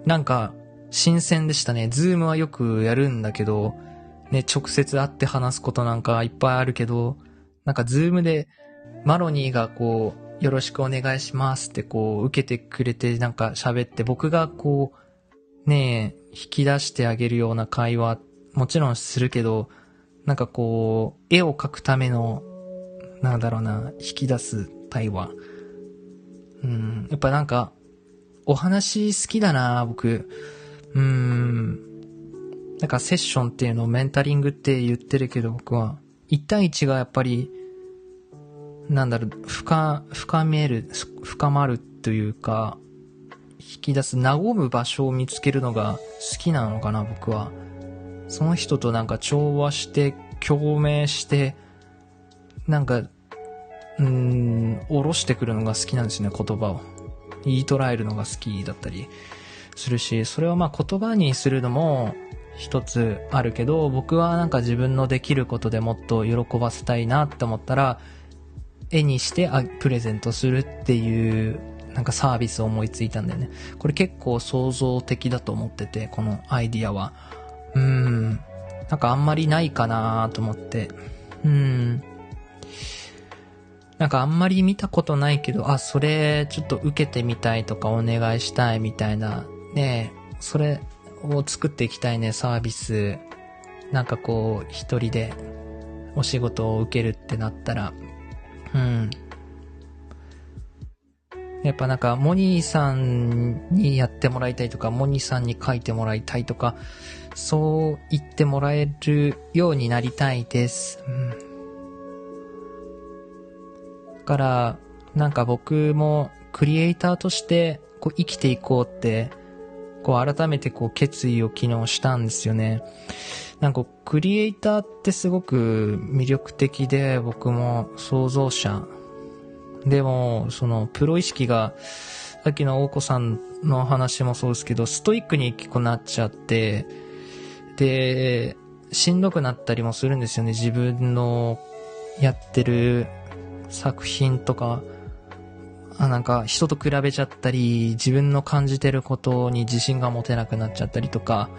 なんか新鮮でしたね。ズームはよくやるんだけど、ね、直接会って話すことなんかいっぱいあるけど、なんかズームでマロニーがこう、よろしくお願いしますってこう受けてくれてなんか喋って僕がこう、ねえ、引き出してあげるような会話もちろんするけど、なんかこう、絵を描くためのなんだろうな、引き出す対話。うん、やっぱなんか、お話好きだな、僕。うん。なんかセッションっていうのをメンタリングって言ってるけど僕は、1対1がやっぱり、なんだろう、深、深める、深まるというか、引き出す、和む場所を見つけるのが好きなのかな、僕は。その人となんか調和して、共鳴して、なんか、うん、下ろしてくるのが好きなんですね、言葉を。言い捉えるのが好きだったりするし、それをまあ言葉にするのも一つあるけど、僕はなんか自分のできることでもっと喜ばせたいなって思ったら、絵にしてあプレゼントするっていうなんかサービスを思いついたんだよね。これ結構創造的だと思ってて、このアイディアは。うん。なんかあんまりないかなと思って。うん。なんかあんまり見たことないけど、あ、それちょっと受けてみたいとかお願いしたいみたいな、ねそれを作っていきたいね、サービス。なんかこう、一人でお仕事を受けるってなったら、うん。やっぱなんか、モニーさんにやってもらいたいとか、モニーさんに書いてもらいたいとか、そう言ってもらえるようになりたいです。うんから、なんか僕もクリエイターとしてこう生きていこうって、こう改めてこう決意を昨日したんですよね。なんかクリエイターってすごく魅力的で僕も創造者。でも、そのプロ意識が、さっきの大子さんの話もそうですけど、ストイックに結構なっちゃって、で、しんどくなったりもするんですよね。自分のやってる作品とか、あなんか人と比べちゃったり、自分の感じてることに自信が持てなくなっちゃったりとか、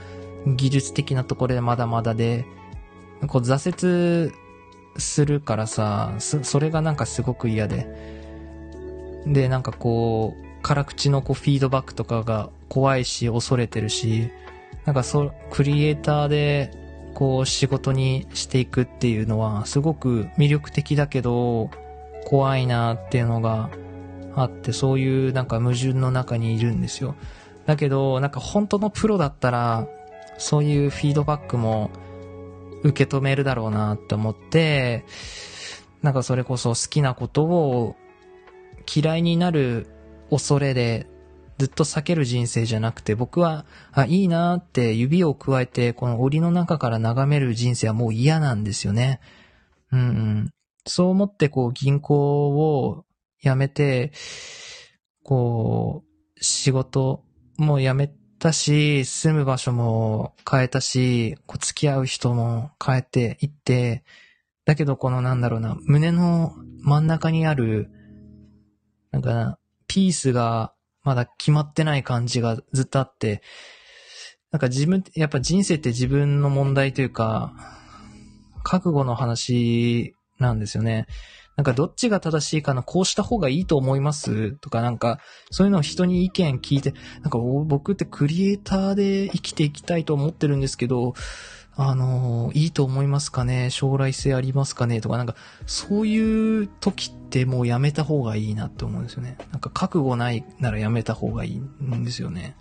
技術的なところでまだまだで、こう挫折するからさ、そそれがなんかすごく嫌で。で、なんかこう、辛口のこうフィードバックとかが怖いし恐れてるし、なんかそう、クリエイターでこう仕事にしていくっていうのはすごく魅力的だけど怖いなっていうのがあってそういうなんか矛盾の中にいるんですよ。だけどなんか本当のプロだったらそういうフィードバックも受け止めるだろうなって思ってなんかそれこそ好きなことを嫌いになる恐れでずっと避ける人生じゃなくて、僕は、あ、いいなって指を加えて、この檻の中から眺める人生はもう嫌なんですよね。うんうん。そう思って、こう、銀行を辞めて、こう、仕事も辞めたし、住む場所も変えたし、こう付き合う人も変えていって、だけどこのなんだろうな、胸の真ん中にある、なんか、ピースがまだ決まってない感じがずっとあって、なんか自分、やっぱ人生って自分の問題というか、覚悟の話なんですよね。なんかどっちが正しいかな、こうした方がいいと思います？とかなんか、そういうのを人に意見聞いて、なんか僕ってクリエイターで生きていきたいと思ってるんですけど、あの、いいと思いますかね？将来性ありますかね？とか、なんか、そういう時ってもうやめた方がいいなって思うんですよね。なんか覚悟ないならやめた方がいいんですよね。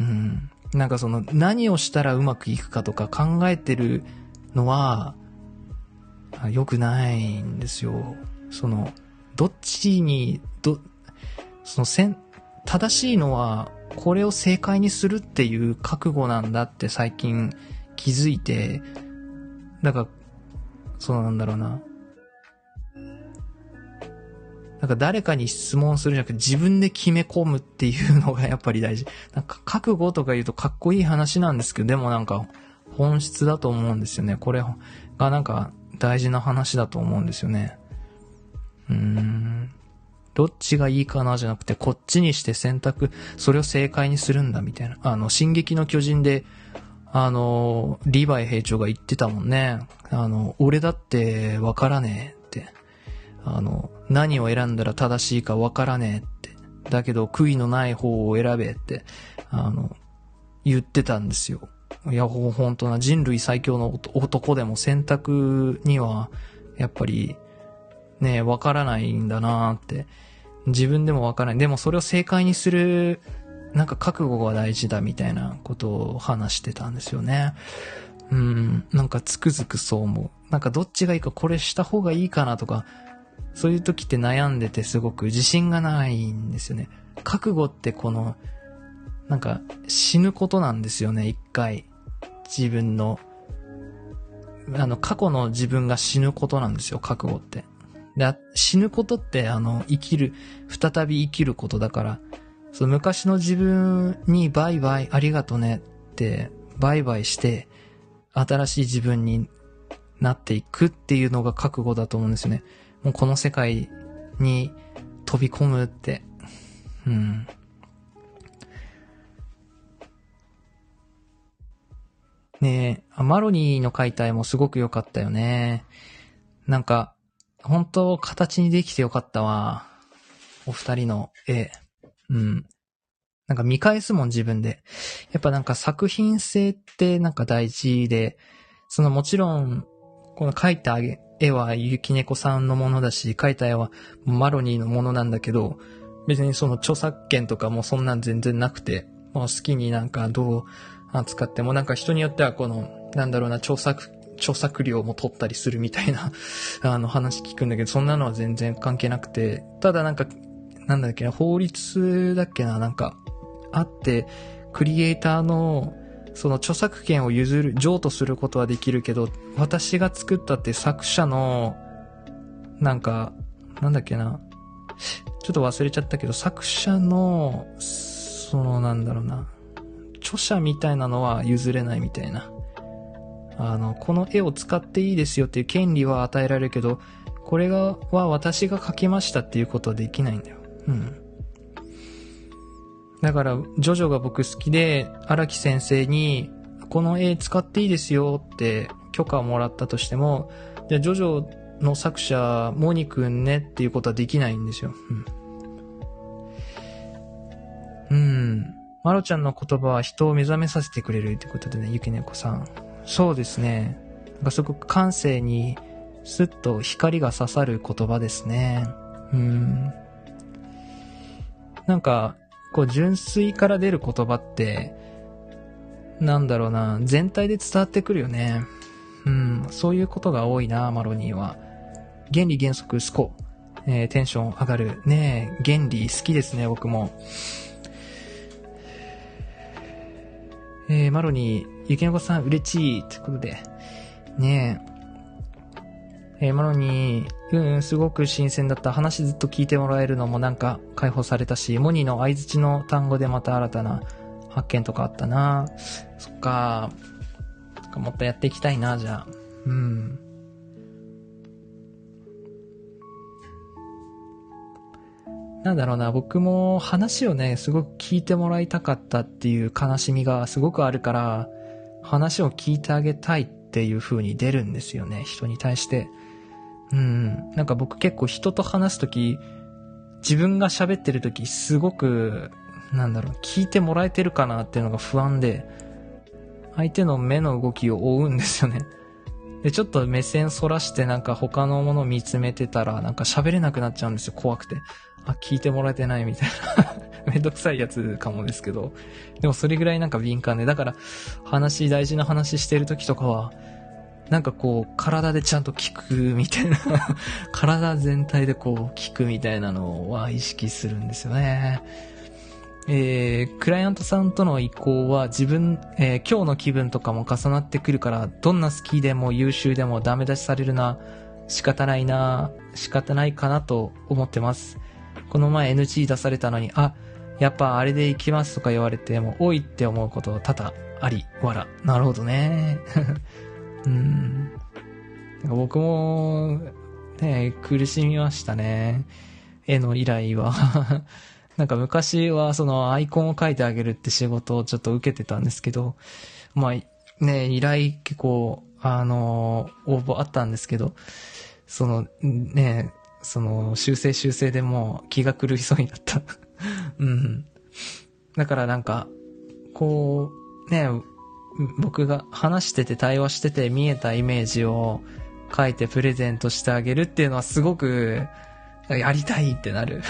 うん。なんかその、何をしたらうまくいくかとか考えてるのは、良くないんですよ。その、どっちに、ど、その、せん、正しいのは、これを正解にするっていう覚悟なんだって最近気づいて、だから、そうなんだろうな。なんか誰かに質問するじゃなくて自分で決め込むっていうのが やっぱり大事。なんか覚悟とか言うとかっこいい話なんですけど、でもなんか本質だと思うんですよね。これがなんか大事な話だと思うんですよね。うーん。どっちがいいかなじゃなくて、こっちにして選択、それを正解にするんだみたいな。あの、進撃の巨人で、あの、リヴァイ兵長が言ってたもんね。あの、俺だってわからねえって。あの、何を選んだら正しいかわからねえって。だけど、悔いのない方を選べって、あの、言ってたんですよ。いや、ほ、んとな、人類最強の男でも選択には、やっぱり、ね、わからないんだなって。自分でもわからない。でもそれを正解にするなんか覚悟が大事だみたいなことを話してたんですよね。うん、なんかつくづくそう思う。なんかどっちがいいかこれした方がいいかなとか、そういう時って悩んでてすごく自信がないんですよね。覚悟ってこの、なんか死ぬことなんですよね、一回。自分の、あの、過去の自分が死ぬことなんですよ、覚悟って。で、死ぬことってあの、生きる、再び生きることだから、その昔の自分にバイバイありがとねってバイバイして新しい自分になっていくっていうのが覚悟だと思うんですよね。もうこの世界に飛び込むって。うん。ねえ、マロニーの描いた絵もすごく良かったよね。なんか、本当形にできてよかったわ。お二人の絵。うん。なんか見返すもん自分で。やっぱなんか作品性ってなんか大事で、そのもちろん、この描いた絵はゆきねこさんのものだし、描いた絵はマロニーのものなんだけど、別にその著作権とかもそんなん全然なくて、まあ好きになんかどう扱ってもなんか人によってはこの、なんだろうな、著作、著作料も取ったりするみたいな あの話聞くんだけど、そんなのは全然関係なくて、ただなんかなんだっけな、法律だっけな、なんか、あって、クリエイターの、その著作権を譲る、譲渡することはできるけど、私が作ったって作者の、なんか、なんだっけな、ちょっと忘れちゃったけど、作者の、その、なんだろうな、著者みたいなのは譲れないみたいな。あの、この絵を使っていいですよっていう権利は与えられるけど、これが、は私が描きましたっていうことはできないんだよ。うん。だから、ジョジョが僕好きで、荒木先生に、この絵使っていいですよって許可をもらったとしても、じゃジョジョの作者、モニ君ねっていうことはできないんですよ。うん。うん。マロちゃんの言葉は人を目覚めさせてくれるってことでね、ゆきねこさん。そうですね。なんかすごく感性にスッと光が刺さる言葉ですね。うん。なんか、こう純粋から出る言葉って、なんだろうな、全体で伝わってくるよね。うん、そういうことが多いな、マロニーは。原理原則スコ。えー、テンション上がる。ね原理好きですね、僕も。えー、マロニー、ゆきのこさん嬉しいってことで。ねえ。えー、マロニー、うんうん、すごく新鮮だった。話ずっと聞いてもらえるのもなんか解放されたし、モニーの相槌の単語でまた新たな発見とかあったな。そっか。もっとやっていきたいな、じゃあ。うん。なんだろうな、僕も話をね、すごく聞いてもらいたかったっていう悲しみがすごくあるから、話を聞いてあげたいっていう風に出るんですよね、人に対して。うん。なんか僕結構人と話すとき、自分が喋ってるとき、すごく、なんだろう、聞いてもらえてるかなっていうのが不安で、相手の目の動きを追うんですよね。で、ちょっと目線反らしてなんか他のものを見つめてたら、なんか喋れなくなっちゃうんですよ、怖くて。あ、聞いてもらえてないみたいな めんどくさいやつかもですけど。でもそれぐらいなんか敏感で、だから話、大事な話してる時とかは、なんかこう、体でちゃんと聞くみたいな 体全体でこう、聞くみたいなのは意識するんですよね。えー、クライアントさんとの移行は自分、えー、今日の気分とかも重なってくるから、どんな好きでも優秀でもダメ出しされるな、仕方ないな、仕方ないかなと思ってます。この前 NG 出されたのに、あ、やっぱあれで行きますとか言われても、おいって思うこと多々あり、わら。なるほどね。うん。僕も、ね、苦しみましたね。絵の依頼は。なんか昔はそのアイコンを描いてあげるって仕事をちょっと受けてたんですけど、まあ、ね、依頼結構、あの、応募あったんですけど、その、ね、その、修正修正でもう気が狂いそうになった うん。だからなんか、こう、ね、僕が話してて対話してて見えたイメージを書いてプレゼントしてあげるっていうのはすごくやりたいってなる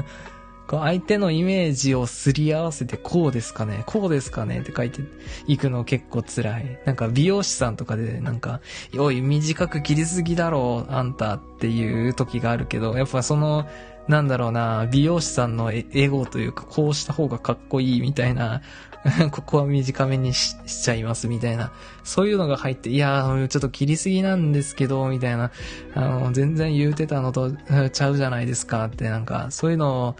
こう相手のイメージをすり合わせてこうですかねこうですかねって書いていくの結構辛い。なんか美容師さんとかでなんか、おい、短く切りすぎだろう、あんたっていう時があるけど、やっぱその、なんだろうな、美容師さんのエゴというか、こうした方がかっこいいみたいな、ここは短めにしちゃいますみたいな、そういうのが入って、いやー、ちょっと切りすぎなんですけど、みたいな、あの、全然言うてたのとちゃうじゃないですかって、なんか、そういうのを、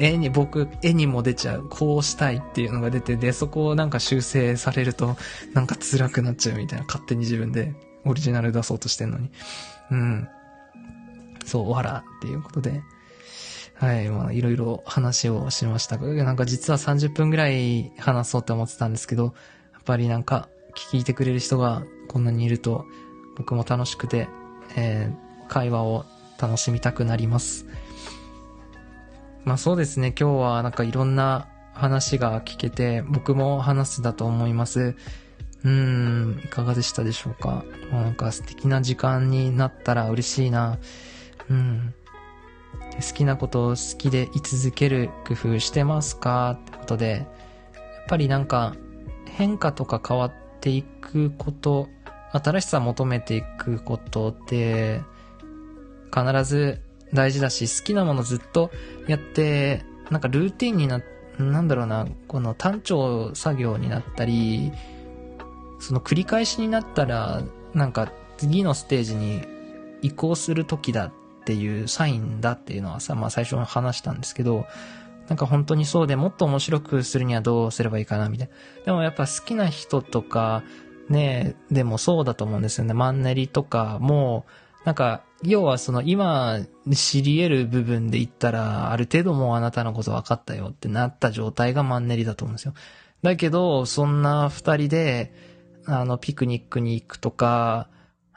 絵に、僕、絵にも出ちゃう。こうしたいっていうのが出て、で、そこをなんか修正されると、なんか辛くなっちゃうみたいな、勝手に自分でオリジナル出そうとしてんのに。うん。そう、わらっていうことで。はい、まあ、いろいろ話をしました。なんか実は30分ぐらい話そうって思ってたんですけど、やっぱりなんか、聞いてくれる人がこんなにいると、僕も楽しくて、えー、会話を楽しみたくなります。まあそうですね、今日はなんかいろんな話が聞けて、僕も話せたと思います。うーん、いかがでしたでしょうか？まあ、なんか素敵な時間になったら嬉しいな。うん。好きなことを好きでい続ける工夫してますか？ってことで、やっぱりなんか変化とか変わっていくこと、新しさ求めていくことって、必ず大事だし、好きなものずっとやって、なんかルーティンにな、なんだろうな、この単調作業になったり、その繰り返しになったら、なんか次のステージに移行する時だっていうサインだっていうのはさ、まあ最初に話したんですけど、なんか本当にそうでもっと面白くするにはどうすればいいかなみたいな。でもやっぱ好きな人とか、ね、でもそうだと思うんですよね。マンネリとかも、なんか要はその今知り得る部分で言ったら、ある程度もうあなたのこと分かったよってなった状態がマンネリだと思うんですよ。だけど、そんな二人で、あの、ピクニックに行くとか、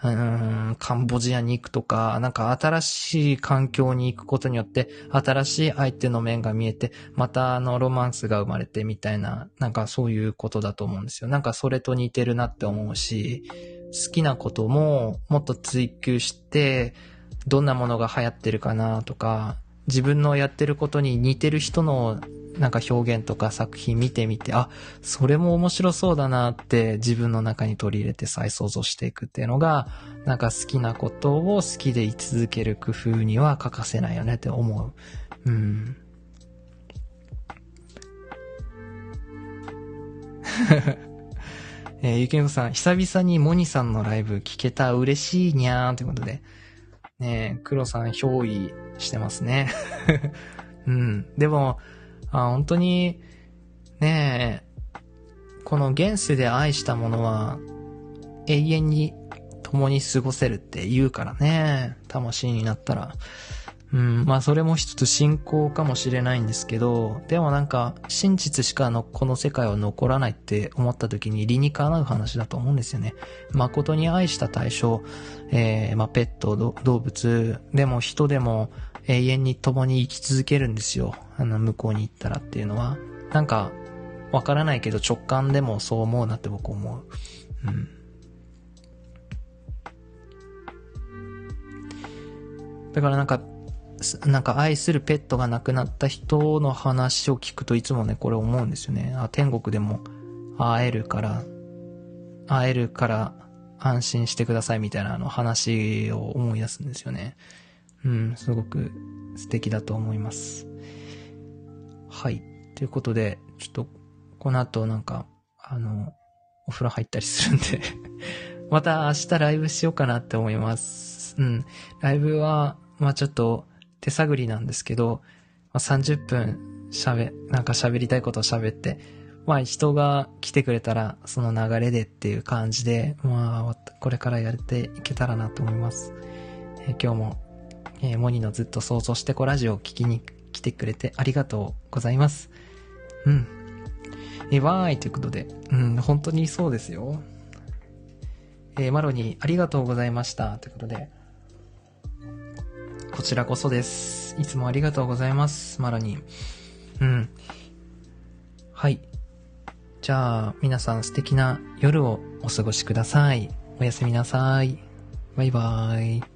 うん、カンボジアに行くとか、なんか新しい環境に行くことによって、新しい相手の面が見えて、またあの、ロマンスが生まれてみたいな、なんかそういうことだと思うんですよ。なんかそれと似てるなって思うし、好きなことももっと追求して、どんなものが流行ってるかなとか、自分のやってることに似てる人のなんか表現とか作品見てみて、あ、それも面白そうだなって自分の中に取り入れて再想像していくっていうのが、なんか好きなことを好きでい続ける工夫には欠かせないよねって思う。うん。えー、ゆきのさん、久々にモニさんのライブ聞けた嬉しいにゃーんということで。ねえ、黒さん憑依してますね。うん。でも、あ本当に、ねえ、この現世で愛したものは永遠に共に過ごせるって言うからね。魂になったら。うん、まあそれも一つ信仰かもしれないんですけど、でもなんか真実しかのこの世界は残らないって思った時に理にかなう話だと思うんですよね。誠に愛した対象、えー、まあペット、動物、でも人でも永遠に共に生き続けるんですよ。あの、向こうに行ったらっていうのは。なんか、わからないけど直感でもそう思うなって僕思う。うん。だからなんか、なんか愛するペットが亡くなった人の話を聞くといつもね、これ思うんですよね。あ、天国でも会えるから、会えるから安心してくださいみたいなあの話を思い出すんですよね。うん、すごく素敵だと思います。はい。ということで、ちょっと、この後なんか、あの、お風呂入ったりするんで また明日ライブしようかなって思います。うん。ライブは、まあちょっと手探りなんですけど、まあ、30分喋、なんか喋りたいことを喋って、まあ人が来てくれたらその流れでっていう感じで、まあこれからやっていけたらなと思います。えー、今日もえー、モニのずっと想像してこラジオを聞きに来てくれてありがとうございます。うん。えー、わーいということで、うん、本当にそうですよ。えー、マロにありがとうございました。ということで、こちらこそです。いつもありがとうございます。マロに。うん。はい。じゃあ、皆さん素敵な夜をお過ごしください。おやすみなさい。バイバーイ。